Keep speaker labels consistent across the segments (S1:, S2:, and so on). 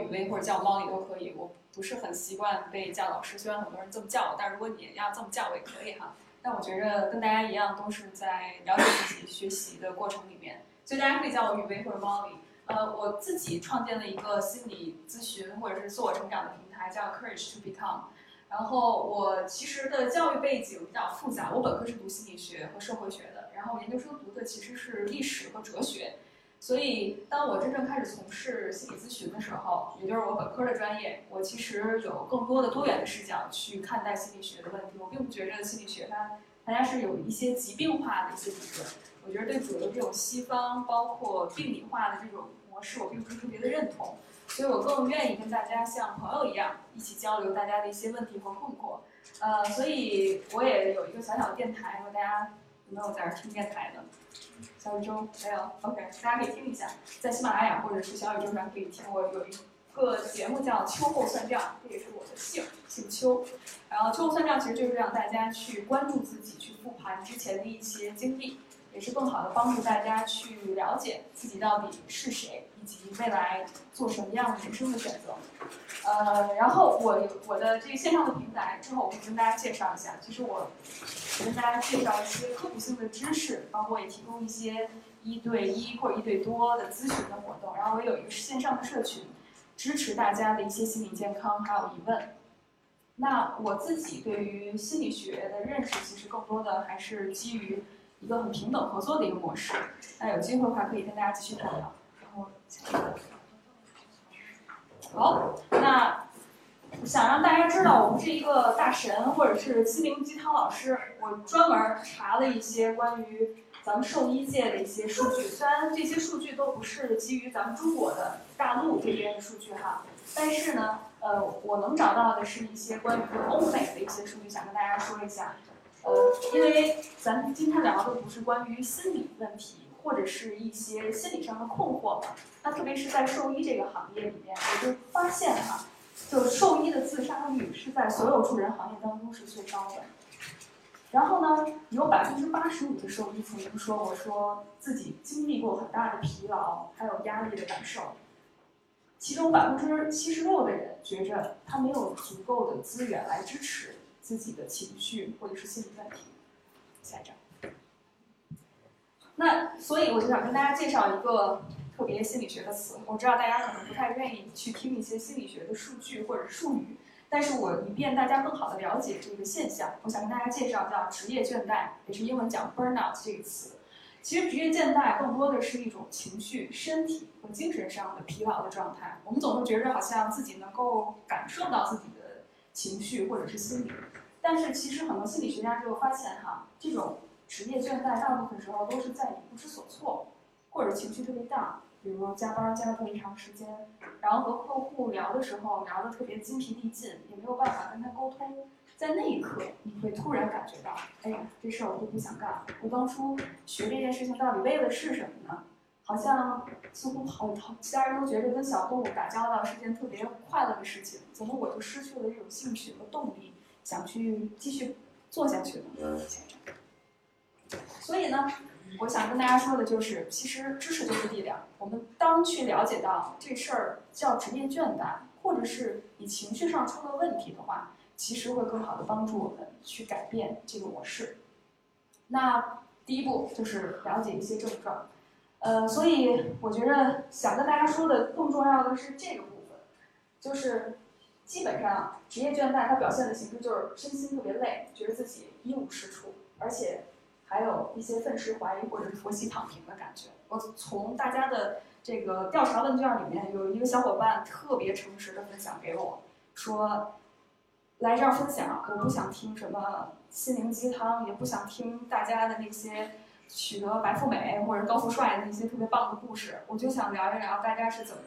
S1: 雨薇或者叫我猫里都可以。我不是很习惯被叫老师，虽然很多人这么叫我，但如果你要这么叫我也可以哈。但我觉着跟大家一样，都是在了解自己、学习的过程里面，所以大家可以叫我雨薇或者猫里。呃，我自己创建了一个心理咨询或者是自我成长的平台，叫 Courage to Become。然后我其实的教育背景比较复杂，我本科是读心理学和社会学的，然后研究生读的其实是历史和哲学。所以当我真正开始从事心理咨询的时候，也就是我本科的专业，我其实有更多的多元的视角去看待心理学的问题。我并不觉着心理学它大家是有一些疾病化的一些理论。我觉得对主流这种西方包括病理化的这种模式，我并不是特别的认同，所以我更愿意跟大家像朋友一样一起交流大家的一些问题和困惑。呃，所以我也有一个小小电台，和大家没有在这听电台的？小宇宙没有，OK，大家可以听一下，在喜马拉雅或者是小宇宙上可以听。我有一个节目叫《秋后算账》，这也是我的姓，姓秋。然后秋后算账其实就是让大家去关注自己，去复盘之前的一些经历。也是更好的帮助大家去了解自己到底是谁，以及未来做什么样的人生的选择。呃，然后我有我的这个线上的平台，之后我会跟大家介绍一下。其实我跟大家介绍一些科普性的知识，包括也提供一些一对一或者一对多的咨询的活动。然后我有一个线上的社群，支持大家的一些心理健康还有疑问。那我自己对于心理学的认识，其实更多的还是基于。一个很平等合作的一个模式，那有机会的话可以跟大家继续探讨。好，那想让大家知道我不是一个大神或者是心灵鸡汤老师，我专门查了一些关于咱们兽医界的一些数据。虽然这些数据都不是基于咱们中国的大陆这边的数据哈，但是呢，呃，我能找到的是一些关于欧美的一些数据，想跟大家说一下。呃，因为咱们今天聊的不是关于心理问题，或者是一些心理上的困惑嘛。那特别是在兽医这个行业里面，我就发现哈，就兽医的自杀率是在所有助人行业当中是最高的。然后呢，有百分之八十五的兽医曾经说过，说自己经历过很大的疲劳，还有压力的感受。其中百分之七十六的人觉着他没有足够的资源来支持。自己的情绪或者是心理问题，下一张。那所以我就想跟大家介绍一个特别心理学的词。我知道大家可能不太愿意去听一些心理学的数据或者术语，但是我以便大家更好的了解这个现象，我想跟大家介绍叫职业倦怠，也是英文讲 burnout 这个词。其实职业倦怠更多的是一种情绪、身体和精神上的疲劳的状态。我们总是觉着好像自己能够感受到自己的。情绪或者是心理，但是其实很多心理学家就发现哈，这种职业倦怠大部分时候都是在你不知所措，或者情绪特别大，比如加班加了特别长时间，然后和客户聊的时候聊得特别精疲力尽，也没有办法跟他沟通，在那一刻你会突然感觉到，哎呀，这事儿我就不想干了，我当初学这件事情到底为了是什么呢？好像似乎好，其他人都觉得跟小动物打交道是件特别快乐的事情，怎么我就失去了这种兴趣和动力，想去继续做下去呢？所以呢，我想跟大家说的就是，其实知识就是力量。我们当去了解到这事儿叫职业倦怠，或者是你情绪上出了问题的话，其实会更好的帮助我们去改变这个模式。那第一步就是了解一些症状。呃，所以我觉得想跟大家说的更重要的是这个部分，就是基本上职业倦怠它表现的形式就是身心特别累，觉得自己一无是处，而且还有一些愤世怀疑或者是佛系躺平的感觉。我从大家的这个调查问卷里面，有一个小伙伴特别诚实的分享给我，说来这儿分享，我不想听什么心灵鸡汤，也不想听大家的那些。取得白富美或者高富帅的一些特别棒的故事，我就想聊一聊大家是怎么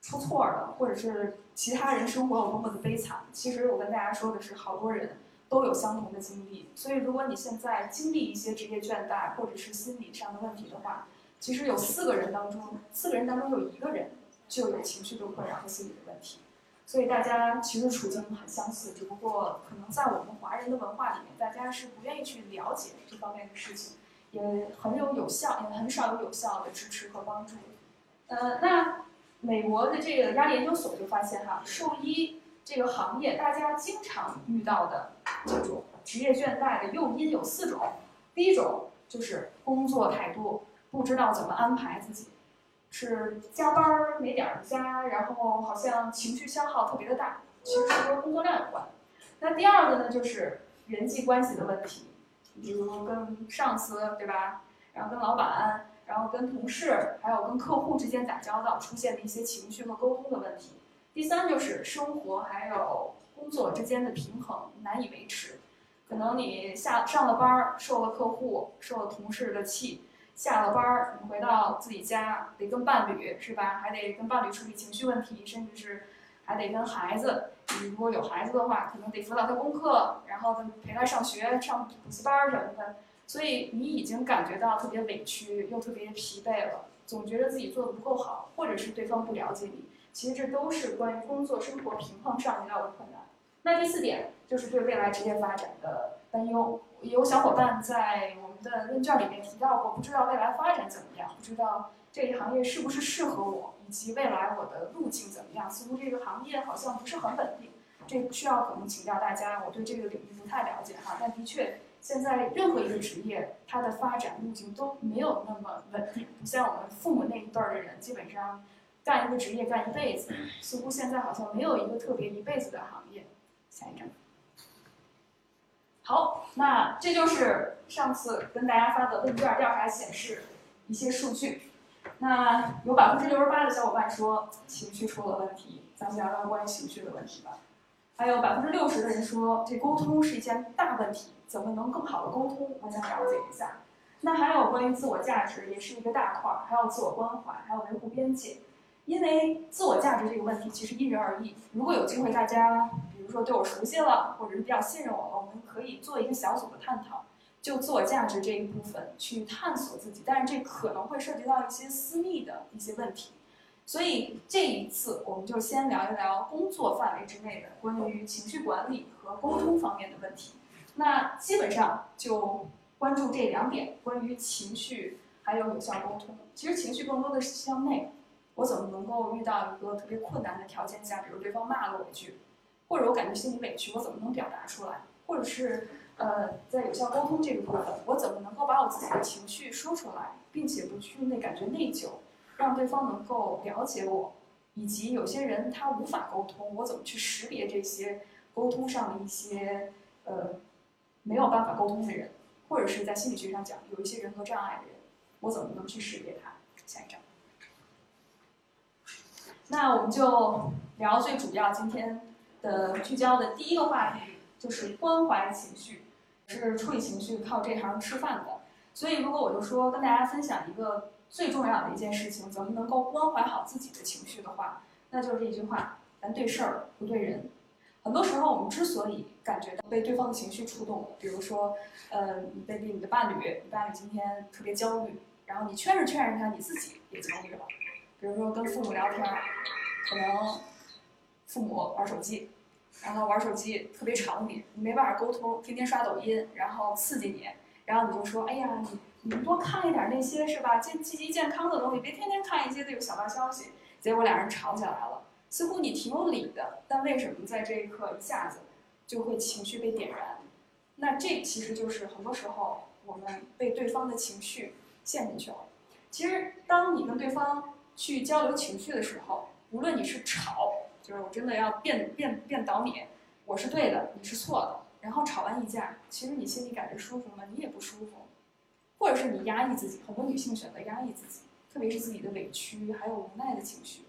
S1: 出错的，或者是其他人生活有多么的悲惨。其实我跟大家说的是，好多人都有相同的经历。所以如果你现在经历一些职业倦怠或者是心理上的问题的话，其实有四个人当中，四个人当中有一个人就有情绪的困扰和心理的问题。所以大家其实处境很相似，只不过可能在我们华人的文化里面，大家是不愿意去了解这方面的事情，也很有有效，也很少有有效的支持和帮助。呃，那美国的这个压力研究所就发现哈，兽医这个行业大家经常遇到的这种职业倦怠的诱因有四种，第一种就是工作太多，不知道怎么安排自己。是加班没点儿加，然后好像情绪消耗特别的大，其实是和工作量有关。那第二个呢，就是人际关系的问题，比如跟上司对吧，然后跟老板，然后跟同事，还有跟客户之间打交道出现的一些情绪和沟通的问题。第三就是生活还有工作之间的平衡难以维持，可能你下上了班儿受了客户、受了同事的气。下了班儿，你回到自己家得跟伴侣是吧？还得跟伴侣处理情绪问题，甚至是还得跟孩子。你如果有孩子的话，可能得辅导他功课，然后陪他上学、上补习班什么的。所以你已经感觉到特别委屈，又特别疲惫了，总觉得自己做的不够好，或者是对方不了解你。其实这都是关于工作生活平衡上遇到的困难。那第四点就是对未来职业发展的担忧。有小伙伴在我们的问卷里面提到过，不知道未来发展怎么样，不知道这一行业是不是适合我，以及未来我的路径怎么样。似乎这个行业好像不是很稳定，这需要可能请教大家。我对这个领域不太了解哈，但的确，现在任何一个职业，它的发展路径都没有那么稳定，不像我们父母那一辈儿的人，基本上干一个职业干一辈子。似乎现在好像没有一个特别一辈子的行业。下一张。好，那这就是上次跟大家发的问卷调查显示一些数据。那有百分之六十八的小伙伴说情绪出了问题，咱们聊聊关于情绪的问题吧。还有百分之六十的人说这沟通是一件大问题，怎么能更好的沟通？我想了解一下。那还有关于自我价值也是一个大块儿，还有自我关怀，还有维护边界。因为自我价值这个问题其实因人而异。如果有机会，大家。比如说对我熟悉了，或者是比较信任我了，我们可以做一个小组的探讨，就自我价值这一部分去探索自己。但是这可能会涉及到一些私密的一些问题，所以这一次我们就先聊一聊工作范围之内的关于情绪管理和沟通方面的问题。那基本上就关注这两点，关于情绪还有有效沟通。其实情绪更多的是向内，我怎么能够遇到一个特别困难的条件下，比如对方骂了我一句。或者我感觉心里委屈，我怎么能表达出来？或者是，呃，在有效沟通这个部分，我怎么能够把我自己的情绪说出来，并且不去那感觉内疚，让对方能够了解我？以及有些人他无法沟通，我怎么去识别这些沟通上的一些呃没有办法沟通的人，或者是在心理学上讲有一些人格障碍的人，我怎么能去识别他？下一张。那我们就聊最主要今天。的聚焦的第一个话题就是关怀情绪，是处理情绪靠这行吃饭的。所以，如果我就说跟大家分享一个最重要的一件事情，怎么能够关怀好自己的情绪的话，那就是这一句话：咱对事儿不对人。很多时候，我们之所以感觉到被对方的情绪触动，比如说，呃，你被你的伴侣，你伴侣今天特别焦虑，然后你劝着劝着他，你自己也焦虑了。比如说跟父母聊天，可能。父母玩手机，然后玩手机特别吵你，你没办法沟通，天天刷抖音，然后刺激你，然后你就说，哎呀，你你多看一点那些是吧，健积极健康的东西，别天天看一些这个小道消息。结果俩人吵起来了，似乎你挺有理的，但为什么在这一刻一下子就会情绪被点燃？那这其实就是很多时候我们被对方的情绪陷进去了。其实当你跟对方去交流情绪的时候，无论你是吵。就是我真的要辩辩辩倒你，我是对的，你是错的。然后吵完一架，其实你心里感觉舒服吗？你也不舒服，或者是你压抑自己。很多女性选择压抑自己，特别是自己的委屈还有无奈的情绪。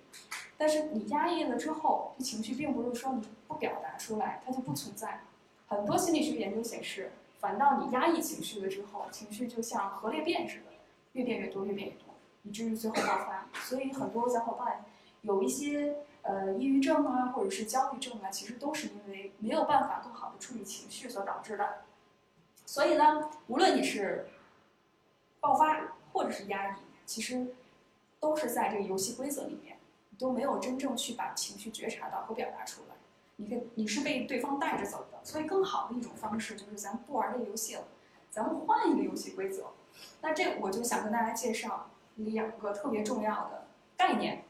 S1: 但是你压抑了之后，这情绪并不是说你不表达出来，它就不存在。很多心理学研究显示，反倒你压抑情绪了之后，情绪就像核裂变似的，越变越多，越变越多，以至于最后爆发。所以很多小伙伴有一些。呃，抑郁症啊，或者是焦虑症啊，其实都是因为没有办法更好的处理情绪所导致的。所以呢，无论你是爆发或者是压抑，其实都是在这个游戏规则里面。你都没有真正去把情绪觉察到和表达出来。你可你是被对方带着走的，所以更好的一种方式就是咱不玩这个游戏了，咱们换一个游戏规则。那这我就想跟大家介绍两个特别重要的概念，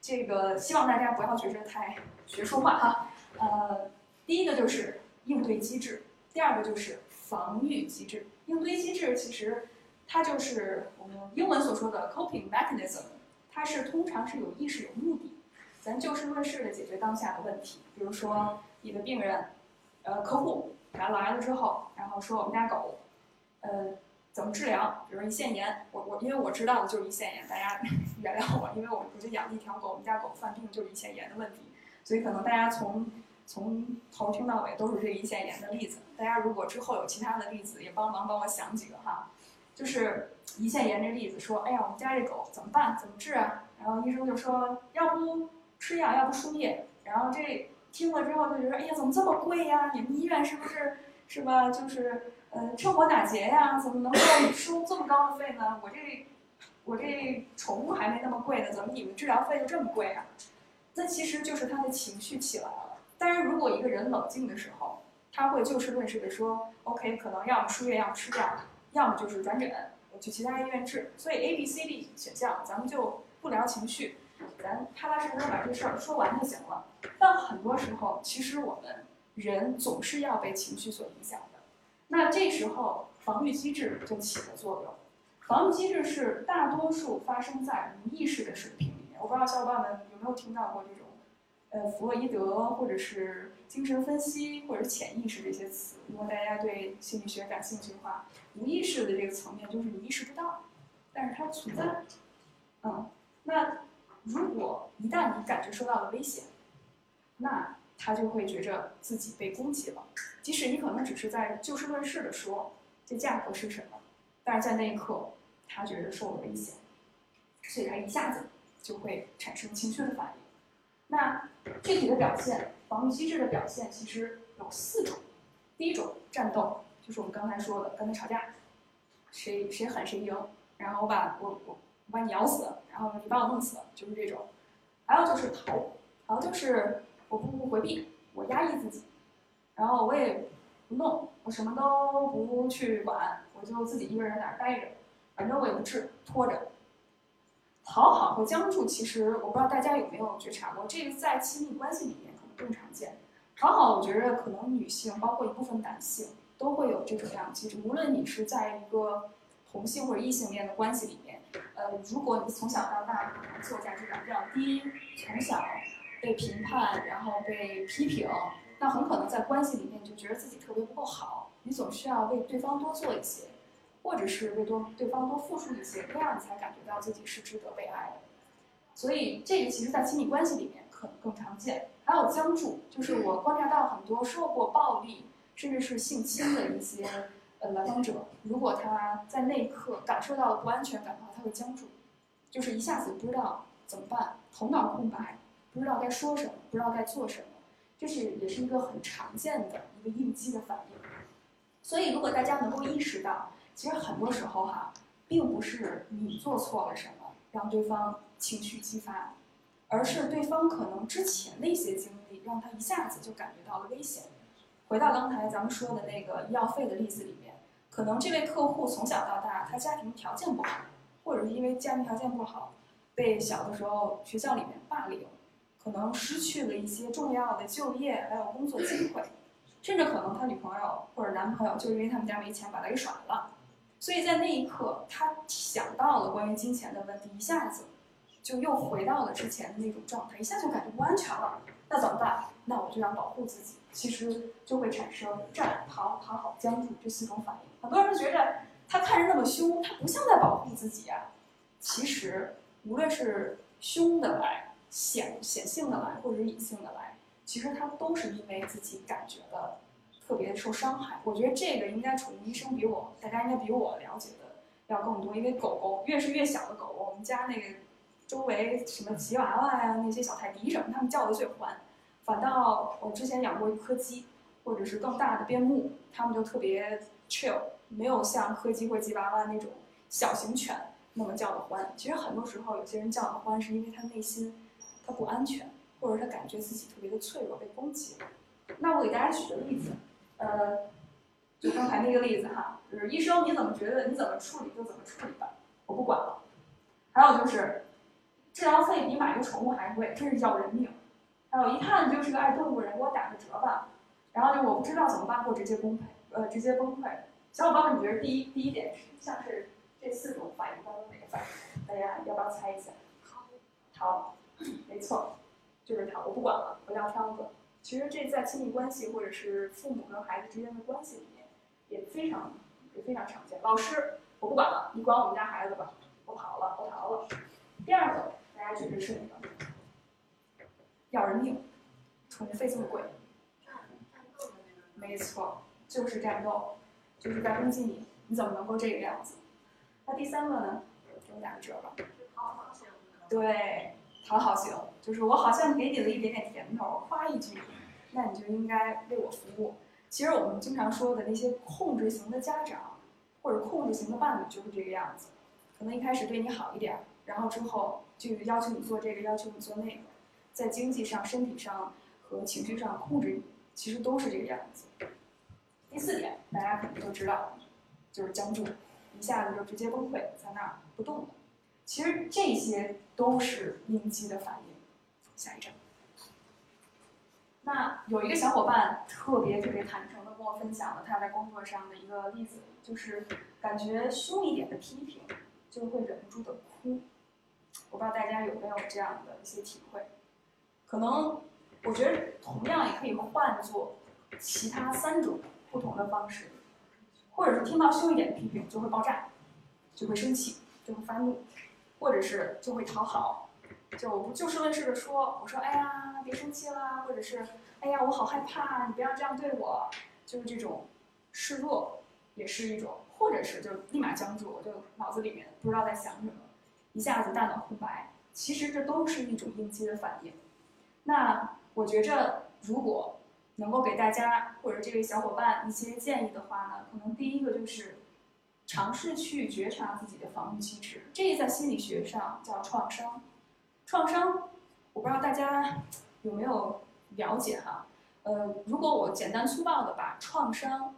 S1: 这个希望大家不要觉得太学术化哈。呃，第一个就是应对机制，第二个就是防御机制。应对机制其实它就是我们英文所说的 coping mechanism，它是通常是有意识有目的。咱就事论事的解决当下的问题，比如说你的病人，呃，客户来来了之后，然后说我们家狗，呃，怎么治疗？比如胰腺炎，我我因为我知道的就是胰腺炎，大家 原谅我，因为我我就养了一条狗，我们家狗犯病就是胰腺炎的问题，所以可能大家从从头听到尾都是这胰腺炎的例子。大家如果之后有其他的例子，也帮忙帮我想几个哈。就是胰腺炎这例子，说，哎呀，我们家这狗怎么办？怎么治啊？然后医生就说，要不。吃药要不输液，然后这听了之后就觉得，哎呀，怎么这么贵呀？你们医院是不是是吧？就是呃，趁火打劫呀？怎么能够收这么高的费呢？我这我这宠物还没那么贵呢，怎么你们治疗费就这么贵啊？那其实就是他的情绪起来了。但是如果一个人冷静的时候，他会就事论事的说，OK，可能要么输液，要么吃药，要么就是转诊，我去其他医院治。所以 A、B、C、D 选项，咱们就不聊情绪。咱踏踏实实把这事儿说完就行了。但很多时候，其实我们人总是要被情绪所影响。那这时候，防御机制就起了作用。防御机制是大多数发生在无意识的水平里面。我不知道小伙伴们有没有听到过这种，呃，弗洛伊德或者是精神分析或者潜意识这些词。如果大家对心理学感兴趣的话，无意识的这个层面就是你意识不到，但是它存在。嗯，那。如果一旦你感觉受到了危险，那他就会觉着自己被攻击了。即使你可能只是在就事论事的说这价格是什么，但是在那一刻他觉得受了威胁，所以他一下子就会产生情绪的反应。那具体的表现，防御机制的表现其实有四种。第一种战斗，就是我们刚才说的，跟他吵架，谁谁狠谁赢，然后我把我我我。把你咬死，然后你把我弄死，就是这种。还有就是逃，逃就是我不回避，我压抑自己，然后我也不弄，我什么都不去管，我就自己一个人在那儿待着，反正我也不治，拖着。讨好和僵住，其实我不知道大家有没有觉察过，这个在亲密关系里面可能更常见。讨好，我觉得可能女性，包括一部分男性，都会有这种样机制。无论你是在一个同性或者异性恋的关系里面。呃，如果你从小到大可能自我价值感比较低，从小被评判，然后被批评，那很可能在关系里面就觉得自己特别不够好，你总需要为对方多做一些，或者是为多对方多付出一些，这样你才感觉到自己是值得被爱的。所以这个其实，在亲密关系里面可能更常见。还有僵住，就是我观察到很多受过暴力，甚至是性侵的一些。呃，来访者如果他在那一刻感受到了不安全感的话，他会僵住，就是一下子不知道怎么办，头脑空白，不知道该说什么，不知道该做什么，这是也是一个很常见的一个应激的反应。所以，如果大家能够意识到，其实很多时候哈，并不是你做错了什么让对方情绪激发，而是对方可能之前的一些经历让他一下子就感觉到了危险。回到刚才咱们说的那个医药费的例子里面。可能这位客户从小到大，他家庭条件不好，或者是因为家庭条件不好，被小的时候学校里面霸凌，可能失去了一些重要的就业还有工作机会，甚至可能他女朋友或者男朋友就因为他们家没钱把他给甩了，所以在那一刻他想到了关于金钱的问题，一下子就又回到了之前的那种状态，一下就感觉不安全了。那怎么办？那我就要保护自己，其实就会产生战、逃、讨好、僵住这四种反应。很多人觉得他看着那么凶，他不像在保护自己啊。其实，无论是凶的来、显显性的来，或者隐性的来，其实他都是因为自己感觉的特别受伤害。我觉得这个应该宠物医生比我，大家应该比我了解的要更多。因为狗狗越是越小的狗，我们家那个周围什么吉娃娃呀、那些小泰迪什么，它们叫的最欢。反倒我之前养过一柯基，或者是更大的边牧，它们就特别。chill 没有像柯基或吉娃娃那种小型犬那么叫的欢。其实很多时候，有些人叫的欢，是因为他内心他不安全，或者他感觉自己特别的脆弱，被攻击了。那我给大家举个例子，呃，就刚才那个例子哈，就是医生你怎么觉得你怎么处理就怎么处理吧，我不管了。还有就是治疗费比买个宠物还贵，真是要人命。还有一看就是个爱动物人，给我打个折吧。然后就我不知道怎么办，或直接崩溃，呃，直接崩溃。小伙伴们，你觉得第一第一点像是这四种反应当中哪个反应？大家要不要猜一下？逃，没错，就是他，我不管了，我要挑子。其实这在亲密关系或者是父母跟孩子之间的关系里面也非常也非常常见。老师，我不管了，你管我们家孩子吧，我跑了，我逃了。第二个，大家觉得是哪个？要人命，宠物费这么贵。没错，就是战斗，就是在攻击你，你怎么能够这个样子？那第三个呢？给我打个折吧。对，讨好型，就是我好像给你了一点点甜头，夸一句，那你就应该为我服务。其实我们经常说的那些控制型的家长，或者控制型的伴侣就是这个样子，可能一开始对你好一点，然后之后就要求你做这个，要求你做那个，在经济上、身体上和情绪上控制你。其实都是这个样子。第四点，大家可能都知道，就是僵住，一下子就直接崩溃，在那儿不动了。其实这些都是应激的反应。下一张。那有一个小伙伴特别特别坦诚的跟我分享了他在工作上的一个例子，就是感觉凶一点的批评就会忍不住的哭。我不知道大家有没有这样的一些体会，可能。我觉得同样也可以换作其他三种不同的方式，或者是听到凶一点的批评就会爆炸，就会生气，就会发怒，或者是就会讨好，就就事论事的说，我说哎呀别生气啦，或者是哎呀我好害怕，你不要这样对我，就是这种示弱也是一种，或者是就立马僵住，我就脑子里面不知道在想什么，一下子大脑空白，其实这都是一种应激的反应，那。我觉着，如果能够给大家或者这位小伙伴一些建议的话呢，可能第一个就是尝试去觉察自己的防御机制，这在心理学上叫创伤。创伤，我不知道大家有没有了解哈？呃，如果我简单粗暴的把创伤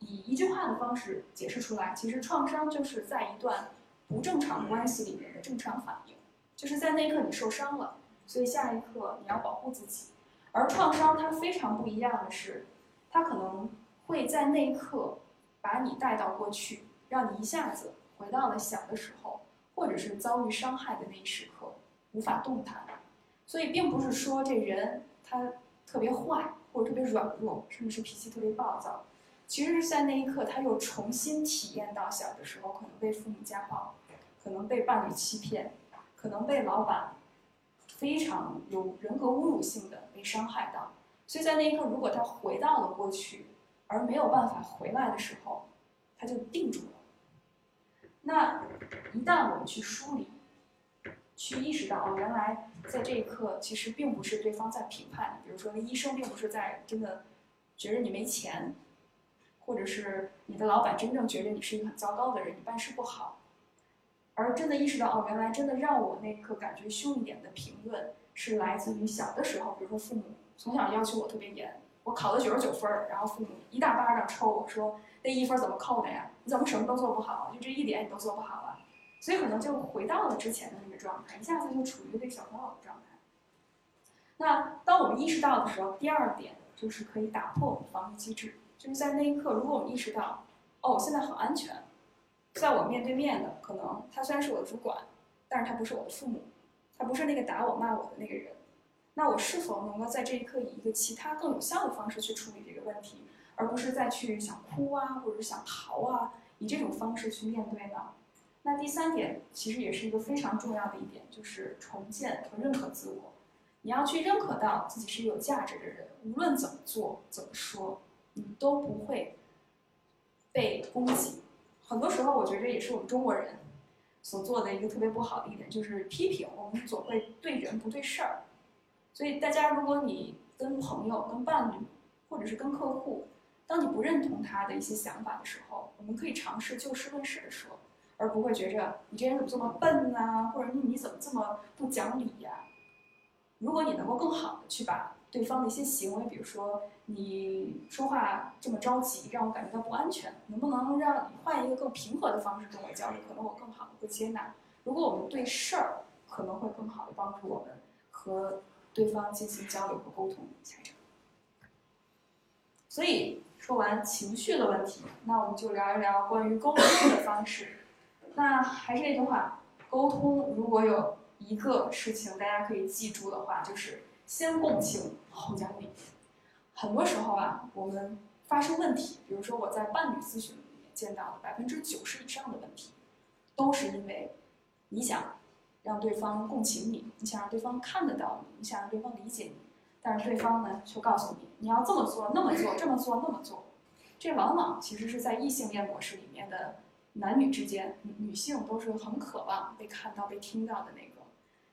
S1: 以一句话的方式解释出来，其实创伤就是在一段不正常关系里面的正常反应，就是在那一刻你受伤了。所以下一刻你要保护自己，而创伤它非常不一样的是，它可能会在那一刻把你带到过去，让你一下子回到了小的时候，或者是遭遇伤害的那一时刻，无法动弹。所以并不是说这人他特别坏或者特别软弱，甚至是脾气特别暴躁，其实在那一刻他又重新体验到小的时候可能被父母家暴，可能被伴侣欺骗，可能被老板。非常有人格侮辱性的被伤害到，所以在那一刻，如果他回到了过去，而没有办法回来的时候，他就定住了。那一旦我们去梳理，去意识到哦，原来在这一刻，其实并不是对方在评判你，比如说那医生并不是在真的觉得你没钱，或者是你的老板真正觉得你是一个很糟糕的人，你办事不好。而真的意识到哦，原来真的让我那刻感觉凶一点的评论，是来自于小的时候，比如说父母从小要求我特别严，我考了九十九分儿，然后父母一大巴掌抽我说那一分怎么扣的呀？你怎么什么都做不好？就这一点你都做不好了？所以可能就回到了之前的那个状态，一下子就处于被小朋友的状态。那当我们意识到的时候，第二点就是可以打破我们防御机制，就是在那一刻，如果我们意识到哦，我现在很安全。在我面对面的，可能他虽然是我的主管，但是他不是我的父母，他不是那个打我骂我的那个人。那我是否能够在这一刻以一个其他更有效的方式去处理这个问题，而不是再去想哭啊，或者是想逃啊，以这种方式去面对呢？那第三点其实也是一个非常重要的一点，就是重建和认可自我。你要去认可到自己是有价值的人，无论怎么做怎么说，你都不会被攻击。很多时候，我觉得也是我们中国人所做的一个特别不好的一点，就是批评。我们总会对人不对事儿。所以，大家如果你跟朋友、跟伴侣，或者是跟客户，当你不认同他的一些想法的时候，我们可以尝试就事论事的说，而不会觉着你这人怎么这么笨呐，或者你你怎么这么不讲理呀？如果你能够更好的去把对方的一些行为，比如说你说话这么着急，让我感觉到不安全，能不能让换一个更平和的方式跟我交流，可能我更好的会接纳。如果我们对事儿可能会更好的帮助我们和对方进行交流和沟通。下一场。所以说完情绪的问题，那我们就聊一聊关于沟通的方式。那还是那句话，沟通如果有一个事情大家可以记住的话，就是先共情后讲理。很多时候啊，我们发生问题，比如说我在伴侣咨询里面见到的百分之九十以上的问题，都是因为你想让对方共情你，你想让对方看得到你，你想让对方理解你。但是对方呢，却告诉你你要这么做、那么做、这么做、那么做，这往往其实是在异性恋模式里面的男女之间，女性都是很渴望被看到、被听到的那个。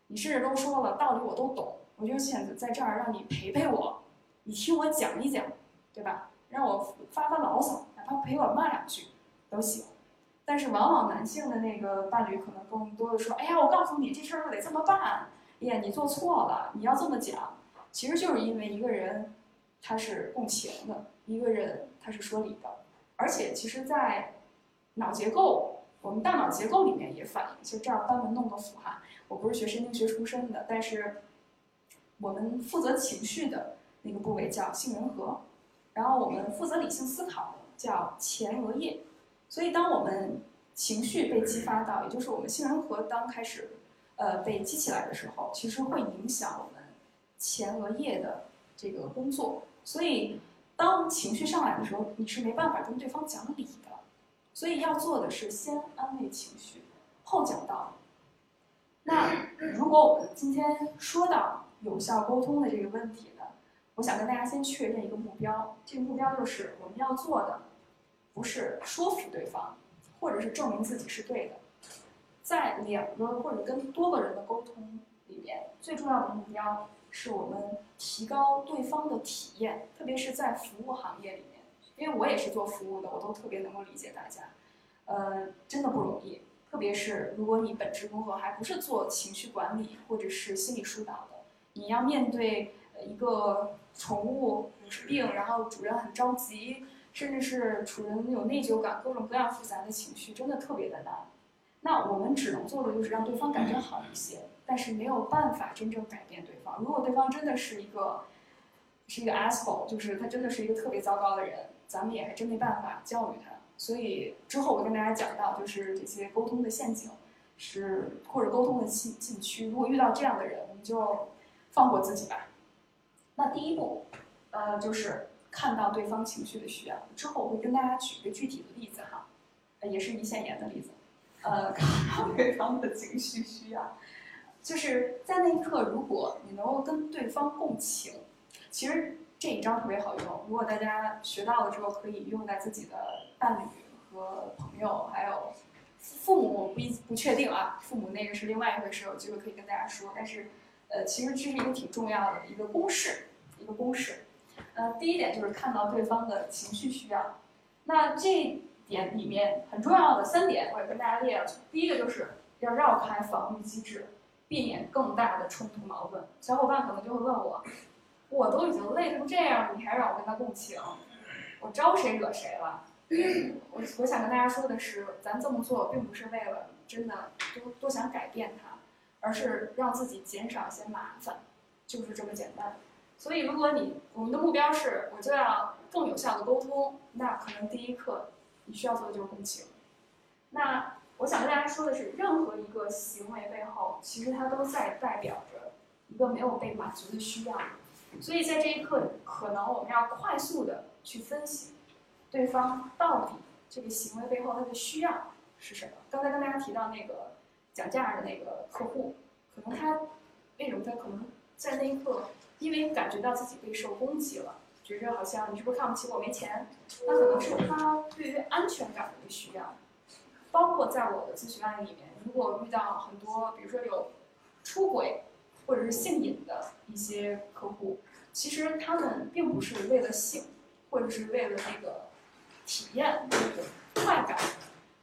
S1: 你甚至都说了道理我都懂，我就选择在这儿让你陪陪我，你听我讲一讲，对吧？让我发发牢骚，哪怕陪我骂两句都行。但是往往男性的那个伴侣可能更多的说，哎呀，我告诉你这事儿得这么办，哎呀，你做错了，你要这么讲。其实就是因为一个人他是共情的，一个人他是说理的，而且其实，在脑结构，我们大脑结构里面也反映。就这儿班门弄个斧哈，我不是学神经学出身的，但是我们负责情绪的那个部位叫杏仁核，然后我们负责理性思考的叫前额叶。所以当我们情绪被激发到，也就是我们杏仁核当开始呃被激起来的时候，其实会影响我们。前额叶的这个工作，所以当情绪上来的时候，你是没办法跟对方讲理的。所以要做的是先安慰情绪，后讲道理。那如果我们今天说到有效沟通的这个问题呢，我想跟大家先确认一个目标，这个目标就是我们要做的不是说服对方，或者是证明自己是对的。在两个或者跟多个人的沟通里面，最重要的目标。是我们提高对方的体验，特别是在服务行业里面，因为我也是做服务的，我都特别能够理解大家，呃，真的不容易。特别是如果你本职工作还不是做情绪管理或者是心理疏导的，你要面对一个宠物有病，然后主人很着急，甚至是主人有内疚感，各种各样复杂的情绪，真的特别的难。那我们只能做的就是让对方感觉好一些。但是没有办法真正改变对方。如果对方真的是一个是一个 asshole，就是他真的是一个特别糟糕的人，咱们也还真没办法教育他。所以之后我跟大家讲到，就是这些沟通的陷阱，是或者沟通的禁禁区。如果遇到这样的人，我们就放过自己吧。那第一步，呃，就是看到对方情绪的需要。之后我会跟大家举一个具体的例子哈，也是胰腺炎的例子。呃，看到对方的情绪需要。就是在那一刻，如果你能够跟对方共情，其实这一招特别好用。如果大家学到了之后，可以用在自己的伴侣和朋友，还有父母，不一不确定啊。父母那个是另外一回事，有机会可以跟大家说。但是，呃，其实这是一个挺重要的一个公式，一个公式。呃，第一点就是看到对方的情绪需要。那这点里面很重要的三点，我也跟大家列了。第一个就是要绕开防御机制。避免更大的冲突矛盾，小伙伴可能就会问我，我都已经累成这样，你还让我跟他共情，我招谁惹谁了？我我想跟大家说的是，咱这么做并不是为了真的多多想改变他，而是让自己减少一些麻烦，就是这么简单。所以，如果你我们的目标是我就要更有效的沟通，那可能第一课你需要做的就是共情。那。我想跟大家说的是，任何一个行为背后，其实它都在代表着一个没有被满足的需要。所以在这一刻，可能我们要快速的去分析对方到底这个行为背后他的需要是什么。刚才跟大家提到那个讲价的那个客户，可能他为什么他可能在那一刻，因为感觉到自己备受攻击了，觉着好像你是不是看不起我没钱？那可能是他对于安全感的一个需要。包括在我的咨询案例里面，如果遇到很多，比如说有出轨或者是性瘾的一些客户，其实他们并不是为了性，或者是为了那个体验那个快感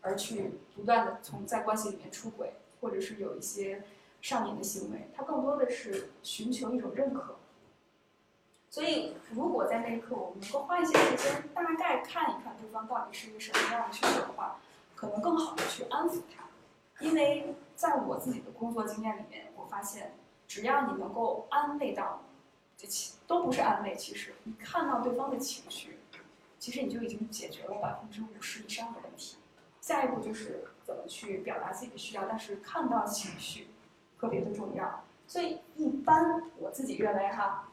S1: 而去不断的从在关系里面出轨，或者是有一些上瘾的行为，它更多的是寻求一种认可。所以，如果在那一刻我们能够花一些时间，大概看一看对方到底是一个什么样的需求的话，可能更好的去安抚他。因为在我自己的工作经验里面，我发现，只要你能够安慰到，这其都不是安慰，其实你看到对方的情绪，其实你就已经解决了百分之五十以上的问题。下一步就是怎么去表达自己的需要，但是看到情绪特别的重要。所以一般我自己认为哈，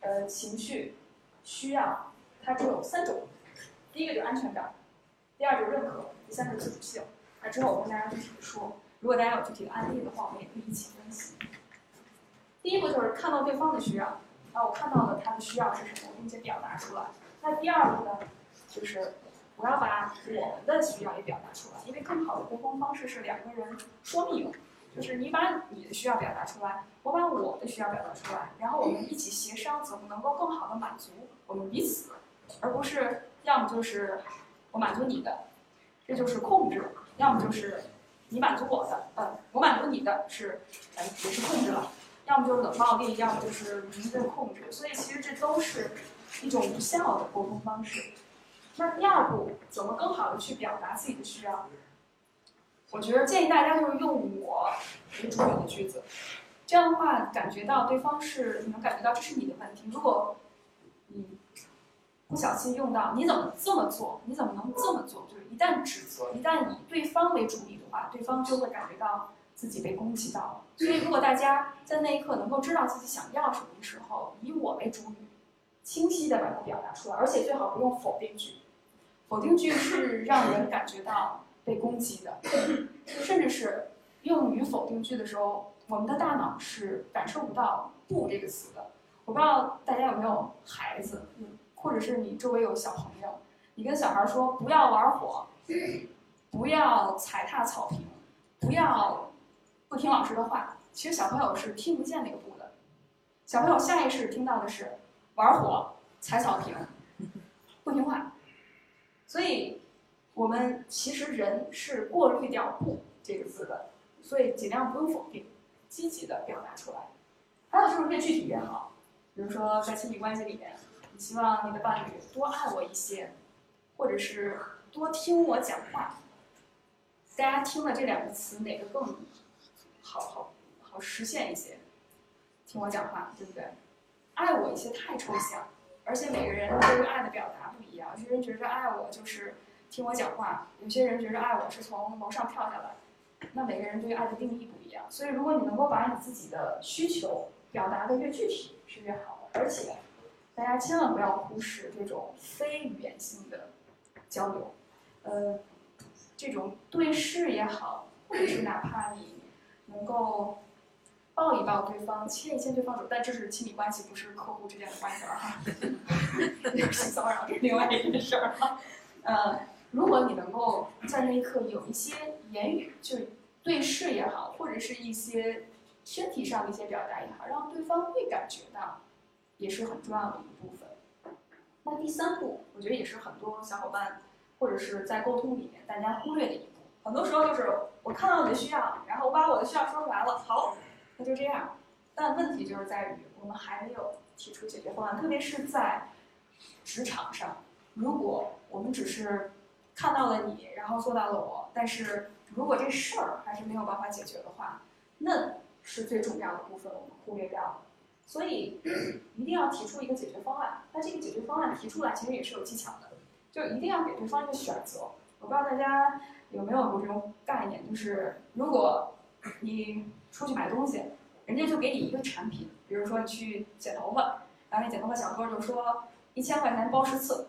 S1: 呃，情绪需要它只有三种，第一个就是安全感，第二就是认可，第三个是自主性。那之后我跟大家具体的说，如果大家有具体的案例的话，我们也可以一起分析。第一步就是看到对方的需要，啊，我看到了他的需要是什么，并且表达出来。那第二步呢，就是我要把我们的需要也表达出来，因为更好的沟通方式是两个人双赢，就是你把你的需要表达出来，我把我的需要表达出来，然后我们一起协商怎么能够更好的满足我们彼此，而不是要么就是我满足你的，这就是控制。要么就是你满足我的，嗯，我满足你的是，也是控制了；要么就是冷暴力，要么就是明确控制。所以其实这都是一种无效的沟通方式。那第二步，怎么更好的去表达自己的需要？我觉得建议大家就是用我为主语的句子，这样的话感觉到对方是你能感觉到这是你的问题。如果你不小心用到你怎么这么做？你怎么能这么做？就是一旦指责，一旦以对方为主语的话，对方就会感觉到自己被攻击到了。所以，如果大家在那一刻能够知道自己想要什么的时候，以我为主语，清晰的把它表达出来，而且最好不用否定句。否定句是让人感觉到被攻击的，甚至是用于否定句的时候，我们的大脑是感受不到“不”这个词的。我不知道大家有没有孩子。或者是你周围有小朋友，你跟小孩说不要玩火，不要踩踏草坪，不要不听老师的话。其实小朋友是听不见那个不的，小朋友下意识听到的是玩火、踩草坪、不听话。所以，我们其实人是过滤掉不这个字的，所以尽量不用否定，积极的表达出来。还有就是越具体越好，比如说在亲密关系里面。你希望你的伴侣多爱我一些，或者是多听我讲话。大家听了这两个词，哪个更好好好实现一些？听我讲话，对不对？爱我一些太抽象，而且每个人对于爱的表达不一样。有些人觉着爱我就是听我讲话，有些人觉着爱我是从楼上跳下来。那每个人对于爱的定义不一样，所以如果你能够把你自己的需求表达的越具体，是越好的，而且。大家千万不要忽视这种非语言性的交流，呃，这种对视也好，或者是哪怕你能够抱一抱对方、牵一牵对方手，但这是亲密关系，不是客户之间的关系了哈。性骚扰是另外一件事儿哈。呃，如果你能够在那一刻有一些言语，就对视也好，或者是一些身体上的一些表达也好，让对方会感觉到。也是很重要的一部分。那第三步，我觉得也是很多小伙伴或者是在沟通里面大家忽略的一步。很多时候就是我看到你的需要，然后我把我的需要说出来了，好，那就这样。但问题就是在于我们还没有提出解决方案，特别是在职场上，如果我们只是看到了你，然后做到了我，但是如果这事儿还是没有办法解决的话，那是最重要的部分，我们忽略掉了。所以 一定要提出一个解决方案。那这个解决方案提出来，其实也是有技巧的，就一定要给对方一个选择。我不知道大家有没有过这种概念，就是如果你出去买东西，人家就给你一个产品，比如说你去剪头发，然后那剪头发小哥就说一千块钱包十次，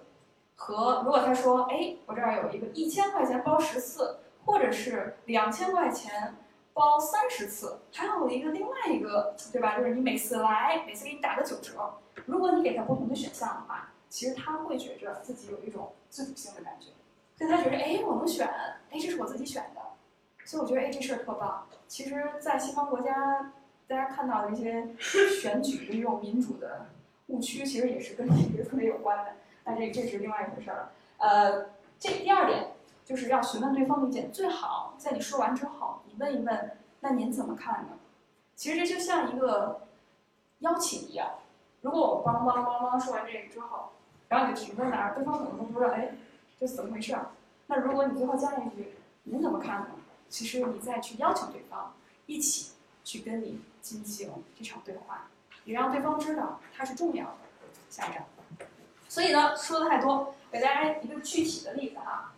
S1: 和如果他说哎，我这儿有一个一千块钱包十次，或者是两千块钱。包三十次，还有一个另外一个，对吧？就是你每次来，每次给你打个九折。如果你给他不同的选项的话，其实他会觉着自己有一种自主性的感觉，所以他觉得，哎，我能选，哎，这是我自己选的。所以我觉得，哎，这事儿特棒。其实，在西方国家，大家看到的一些选举的这种民主的误区，其实也是跟这个特别有关的。那这这是另外一回事儿了。呃，这第二点。就是要询问对方的意见，最好在你说完之后，你问一问，那您怎么看呢？其实这就像一个邀请一样，如果我梆梆梆梆说完这个之后，然后你停在那儿，对方可能都不知道，哎，这是怎么回事儿？那如果你最后加了一句，您怎么看呢？其实你再去邀请对方一起去跟你进行这场对话，也让对方知道他是重要的。下一张。所以呢，说的太多，给大家一个具体的例子啊，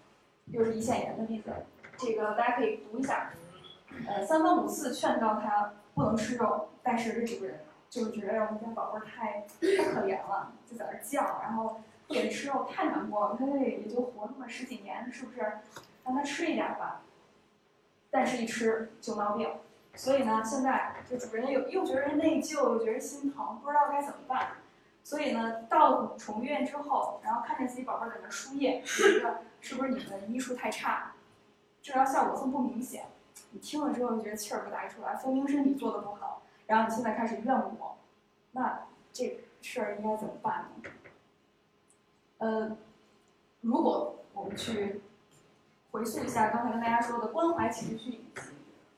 S1: 就是胰腺炎的例子，这个大家可以读一下。呃，三番五次劝告他不能吃肉，但是这主人就是觉得我们家宝贝太太可怜了，就在那叫，然后不给吃肉太难过了。他这也就活那么十几年，是不是？让他吃一点吧。但是，一吃就闹病。所以呢，现在这主人又又觉得内疚，又觉得心疼，不知道该怎么办。所以呢，到宠物医院之后，然后看见自己宝贝在那输液，觉得是不是你们医术太差，治疗效果这么不明显？你听了之后就觉得气儿不打一出来，分明是你做的不好，然后你现在开始怨我，那这事儿应该怎么办呢？呃，如果我们去回溯一下刚才跟大家说的关怀情绪以及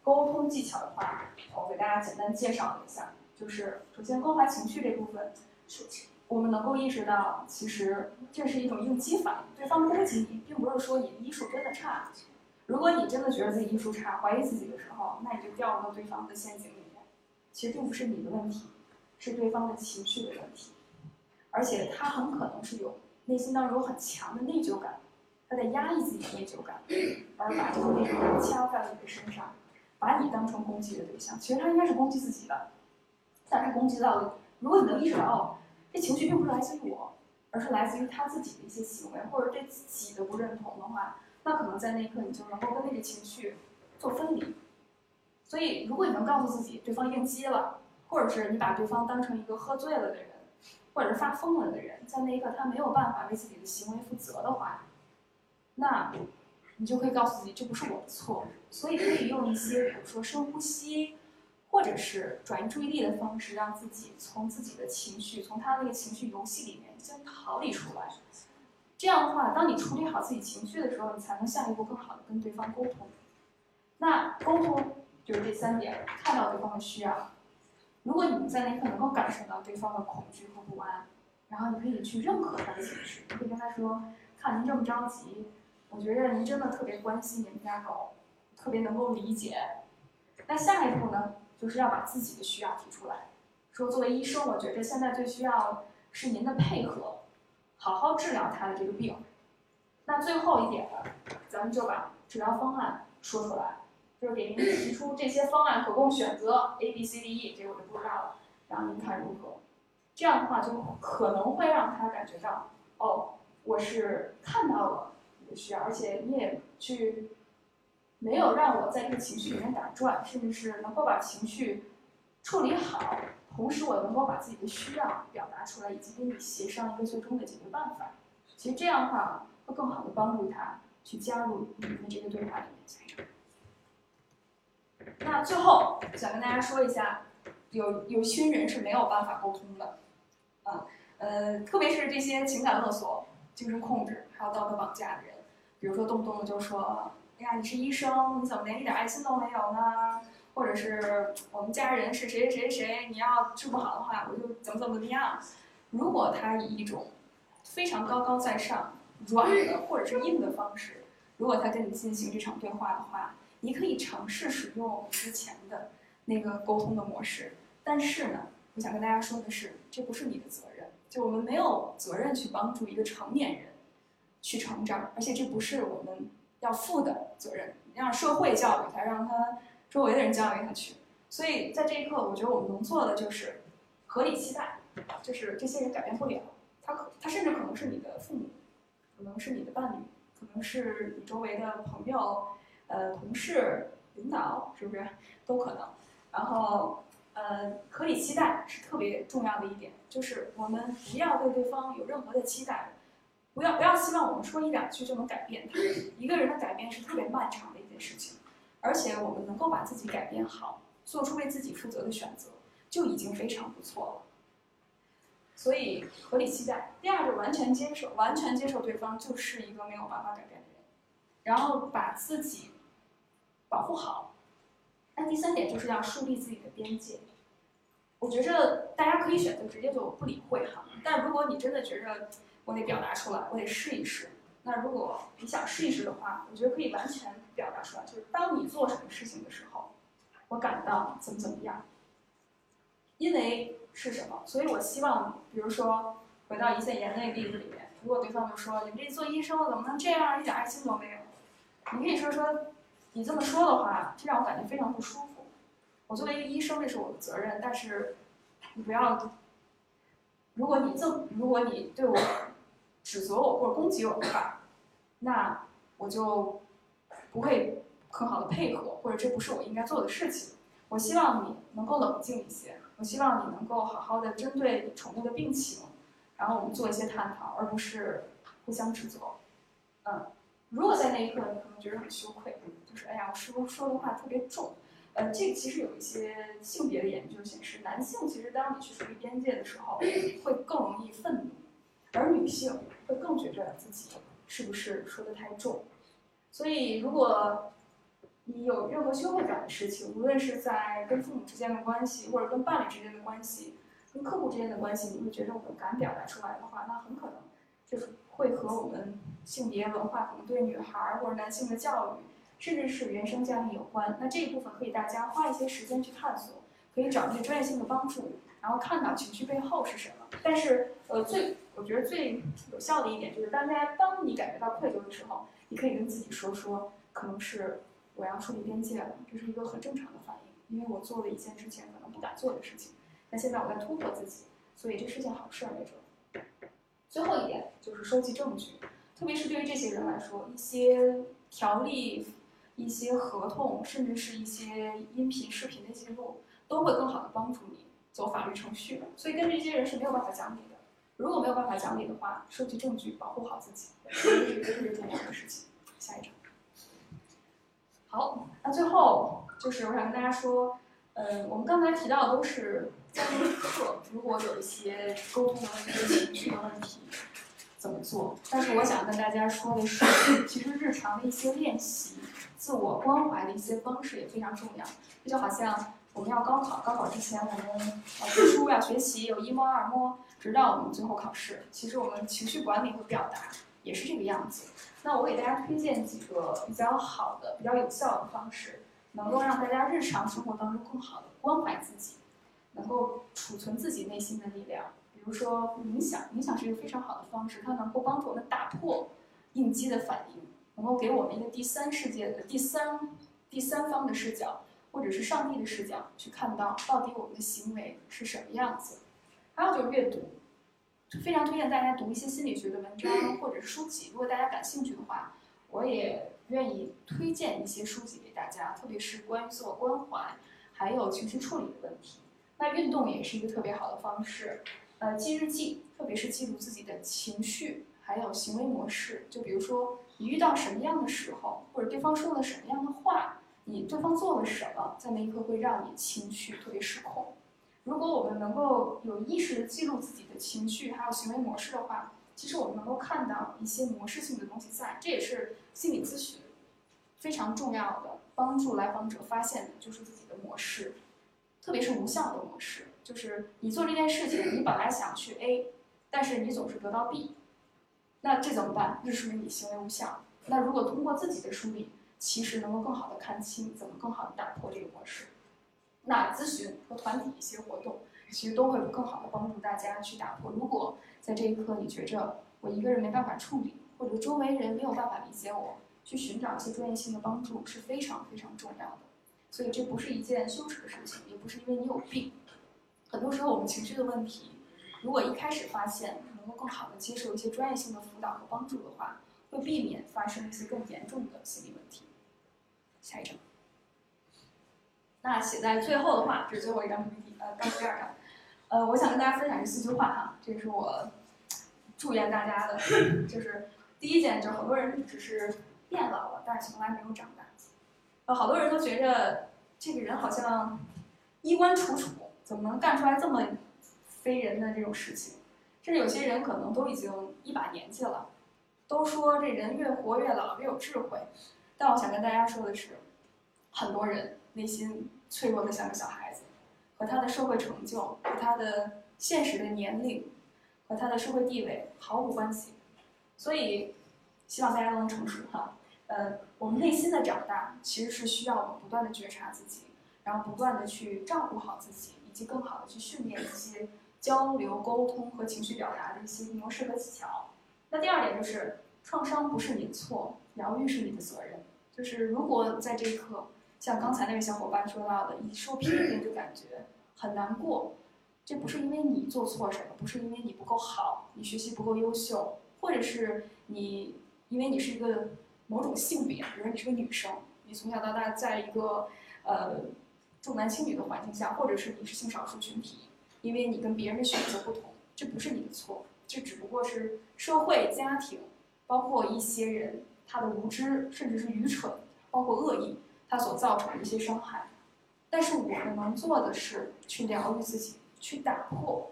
S1: 沟通技巧的话，我给大家简单介绍一下，就是首先关怀情绪这部分。我们能够意识到，其实这是一种应激反应。对方攻击你，并不是说你的医术真的差。如果你真的觉得自己医术差，怀疑自己的时候，那你就掉入到对方的陷阱里面。其实并不是你的问题，是对方的情绪的问题。而且他很可能是有内心当中有很强的内疚感，他在压抑自己的内疚感，而把这个内疚感加在了你的身上，把你当成攻击的对象。其实他应该是攻击自己的，但他攻击到了。如果你能意识到。这情绪并不是来自于我，而是来自于他自己的一些行为或者对自己的不认同的话，那可能在那一刻你就能够跟那个情绪做分离。所以，如果你能告诉自己对方应激了，或者是你把对方当成一个喝醉了的人，或者是发疯了的人，在那一刻他没有办法为自己的行为负责的话，那你就可以告诉自己这不是我的错。所以可以用一些，比如说深呼吸。或者是转移注意力的方式，让自己从自己的情绪，从他那个情绪游戏里面先逃离出来。这样的话，当你处理好自己情绪的时候，你才能下一步更好的跟对方沟通。那沟通就是这三点：看到对方的需要。如果你在那一刻能够感受到对方的恐惧和不安，然后你可以去认可他的情绪，你可以跟他说：“看您这么着急，我觉得您真的特别关心你们家狗，特别能够理解。”那下一步呢？就是要把自己的需要提出来，说作为医生，我觉得现在最需要是您的配合，好好治疗他的这个病。那最后一点呢，咱们就把治疗方案说出来，就是给您提出这些方案可供选择 A、B、C、D、E，这个我就不知道了，然后您看如何？这样的话就可能会让他感觉到，哦，我是看到了你的需要，而且你也去。没有让我在这个情绪里面打转，甚至是能够把情绪处理好，同时我能够把自己的需要表达出来，以及跟你协商一个最终的解决办法。其实这样的话会更好的帮助他去加入你们的这个对话里面。那最后想跟大家说一下，有有群人是没有办法沟通的，啊，呃，特别是这些情感勒索、精神控制还有道德绑架的人，比如说动不动的就说。哎呀，你是医生，你怎么连一点爱心都没有呢？或者是我们家人是谁谁谁，你要治不好的话，我就怎么怎么怎么样。如果他以一种非常高高在上、软的或者是硬的方式，如果他跟你进行这场对话的话，你可以尝试使用之前的那个沟通的模式。但是呢，我想跟大家说的是，这不是你的责任，就我们没有责任去帮助一个成年人去成长，而且这不是我们。要负的责任，让社会教育他，让他周围的人教育他去。所以在这一刻，我觉得我们能做的就是合理期待，就是这些人改变不了，他可他甚至可能是你的父母，可能是你的伴侣，可能是你周围的朋友、呃同事、领导，是不是都可能？然后呃，合理期待是特别重要的一点，就是我们不要对对方有任何的期待。不要不要希望我们说一两句就能改变他。一个人的改变是特别漫长的一件事情，而且我们能够把自己改变好，做出为自己负责的选择，就已经非常不错了。所以合理期待。第二个，完全接受，完全接受对方就是一个没有办法改变的人，然后把自己保护好，那第三点就是要树立自己的边界。我觉着大家可以选择直接就不理会哈，但如果你真的觉着我得表达出来，我得试一试，那如果你想试一试的话，我觉得可以完全表达出来，就是当你做什么事情的时候，我感到怎么怎么样，因为是什么，所以我希望，比如说回到一线言那个例子里面，如果对方就说你们这做医生的怎么能这样，一点爱心都没有，你可以说说，你这么说的话，这让我感觉非常不舒服。我作为一个医生，这是我的责任，但是你不要，如果你这么，如果你对我指责我或者攻击我的话，那我就不会很好的配合，或者这不是我应该做的事情。我希望你能够冷静一些，我希望你能够好好的针对宠物的病情，然后我们做一些探讨，而不是互相指责。嗯，如果在那一刻你可能觉得很羞愧，就是哎呀，我是不是说的话特别重？呃，这个其实有一些性别的研究显示，男性其实当你去处理边界的时候，会更容易愤怒，而女性会更觉着自己是不是说的太重。所以，如果你有任何羞愧感的事情，无论是在跟父母之间的关系，或者跟伴侣之间的关系，跟客户之间的关系，你会觉得我们敢表达出来的话，那很可能就是会和我们性别文化可能对女孩或者男性的教育。甚至是原生家庭有关，那这一部分可以大家花一些时间去探索，可以找一些专业性的帮助，然后看到情绪背后是什么。但是，呃，最我觉得最有效的一点就是，当大家当你感觉到愧疚的时候，你可以跟自己说说，可能是我要树立边界了，这是一个很正常的反应，因为我做了一件之前可能不敢做的事情，但现在我在突破自己，所以这是件好事儿没准。最后一点就是收集证据，特别是对于这些人来说，一些条例。一些合同，甚至是一些音频、视频的记录，都会更好的帮助你走法律程序。所以跟这些人是没有办法讲理。如果没有办法讲理的话，收集证据，保护好自己，这是一个特别重要的事情。下一张。好，那最后就是我想跟大家说，呃，我们刚才提到的都是在那一刻，如果有一些沟通的问题、情绪的问题，怎么做？但是我想跟大家说的是，其实日常的一些练习。自我关怀的一些方式也非常重要，这就好像我们要高考，高考之前我们要读书要学习，有一摸二摸，直到我们最后考试。其实我们情绪管理和表达也是这个样子。那我给大家推荐几个比较好的、比较有效的方式，能够让大家日常生活当中更好的关怀自己，能够储存自己内心的力量。比如说冥想，冥想是一个非常好的方式，它能够帮助我们打破应激的反应。能够给我们一个第三世界的第三第三方的视角，或者是上帝的视角，去看到到底我们的行为是什么样子。还有就是阅读，非常推荐大家读一些心理学的文章或者是书籍。如果大家感兴趣的话，我也愿意推荐一些书籍给大家，特别是关于自我关怀还有情绪处理的问题。那运动也是一个特别好的方式。呃，记日记，特别是记录自己的情绪还有行为模式。就比如说。你遇到什么样的时候，或者对方说了什么样的话，你对方做了什么，在那一刻会让你情绪特别失控。如果我们能够有意识的记录自己的情绪还有行为模式的话，其实我们能够看到一些模式性的东西在。这也是心理咨询非常重要的，帮助来访者发现的就是自己的模式，特别是无效的模式，就是你做这件事情，你本来想去 A，但是你总是得到 B。那这怎么办？这说明你行为无效。那如果通过自己的梳理，其实能够更好的看清怎么更好的打破这个模式。那咨询和团体一些活动，其实都会有更好的帮助大家去打破。如果在这一刻你觉着我一个人没办法处理，或者周围人没有办法理解我，去寻找一些专业性的帮助是非常非常重要的。所以这不是一件羞耻的事情，也不是因为你有病。很多时候我们情绪的问题，如果一开始发现。能够更好的接受一些专业性的辅导和帮助的话，会避免发生一些更严重的心理问题。下一张。那写在最后的话，这是最后一张 PPT，呃，刚第二张。呃，我想跟大家分享这四句话哈，这是我祝愿大家的，就是第一件，就好多人只是变老了，但是从来没有长大。呃，好多人都觉着这个人好像衣冠楚楚，怎么能干出来这么非人的这种事情？甚至有些人可能都已经一把年纪了，都说这人越活越老，越有智慧。但我想跟大家说的是，很多人内心脆弱的像个小孩子，和他的社会成就、和他的现实的年龄、和他的社会地位毫无关系。所以，希望大家都能成熟哈。呃，我们内心的长大其实是需要我们不断的觉察自己，然后不断的去照顾好自己，以及更好的去训练一些交流、沟通和情绪表达的一些模式和技巧。那第二点就是，创伤不是你的错，疗愈是你的责任。就是如果在这一刻，像刚才那位小伙伴说到的，一受批评就感觉很难过，这不是因为你做错什么，不是因为你不够好，你学习不够优秀，或者是你因为你是一个。某种性别，比如你是个女生，你从小到大在一个呃重男轻女的环境下，或者是你是性少数群体，因为你跟别人的选择不同，这不是你的错，这只不过是社会、家庭，包括一些人他的无知，甚至是愚蠢，包括恶意，他所造成的一些伤害。但是我们能做的是去疗愈自己，去打破、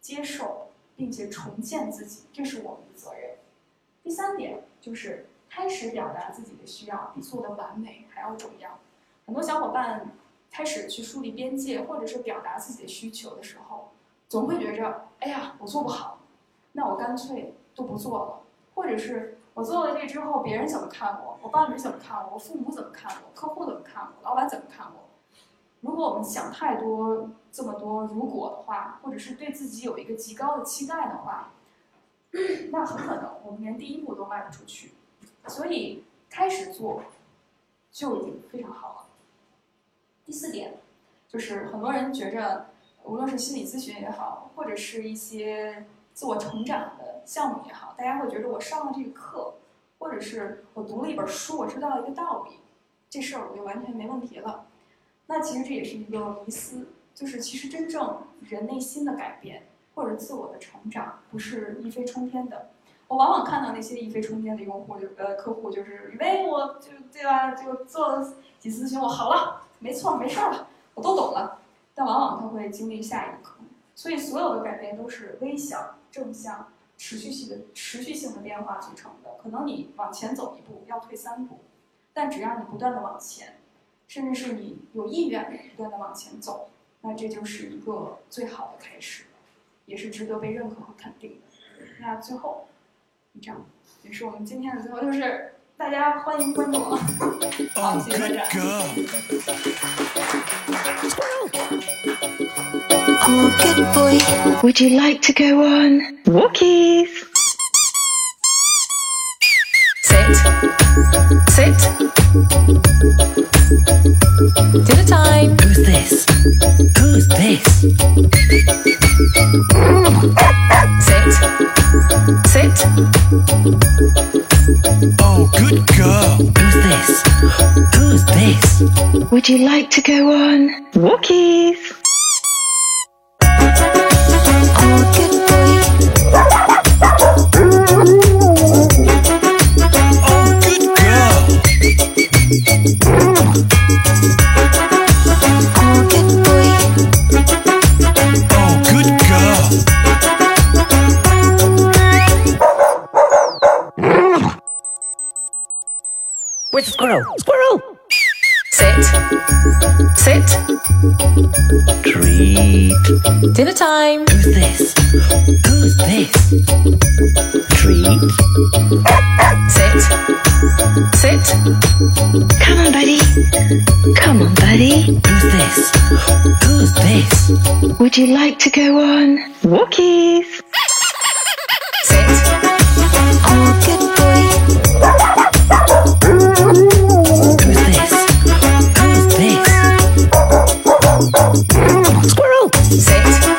S1: 接受，并且重建自己，这是我们的责任。第三点就是。开始表达自己的需要，比做的完美还要重要。很多小伙伴开始去树立边界，或者是表达自己的需求的时候，总会觉着，哎呀，我做不好，那我干脆都不做了。或者是我做了这之后，别人怎么看我？我伴侣怎么看我？我父母怎么看我？客户怎么看我？老板怎么看我？如果我们想太多这么多如果的话，或者是对自己有一个极高的期待的话，那很可能我们连第一步都迈不出去。所以开始做就已经非常好了。第四点就是很多人觉着，无论是心理咨询也好，或者是一些自我成长的项目也好，大家会觉得我上了这个课，或者是我读了一本书，我知道了一个道理，这事儿我就完全没问题了。那其实这也是一个迷思，就是其实真正人内心的改变或者自我的成长，不是一飞冲天的。我往往看到那些一飞冲天的用户，就呃客户，就是以为我就对吧，就做了几次咨询，我好了，没错，没事儿了，我都懂了。但往往他会经历下一个坑，所以所有的改变都是微小、正向、持续性的、持续性的变化组成的。可能你往前走一步，要退三步，但只要你不断的往前，甚至是你有意愿不断的往前走，那这就是一个最好的开始，也是值得被认可和肯定的。那最后。这样也是我们今天的最后，就是大家欢迎关注我，好，谢谢大家。Oh, good boy. Would you like to go on walkies? Sit. Sit. Dinner time. Who's this? Who's this? Sit. Sit. Oh, good girl. Who's this? Who's this? Would you like to go on walkies? Squirrel! Squirrel! Sit. Sit. Treat. Dinner time. Who's this? Who's this? three. Sit. Sit. Come on, buddy. Come on, buddy. Who's this? Who's this? Would you like to go on walkies? Sit. Oh, good boy. Who's this? Who's this? Squirrel. Sit.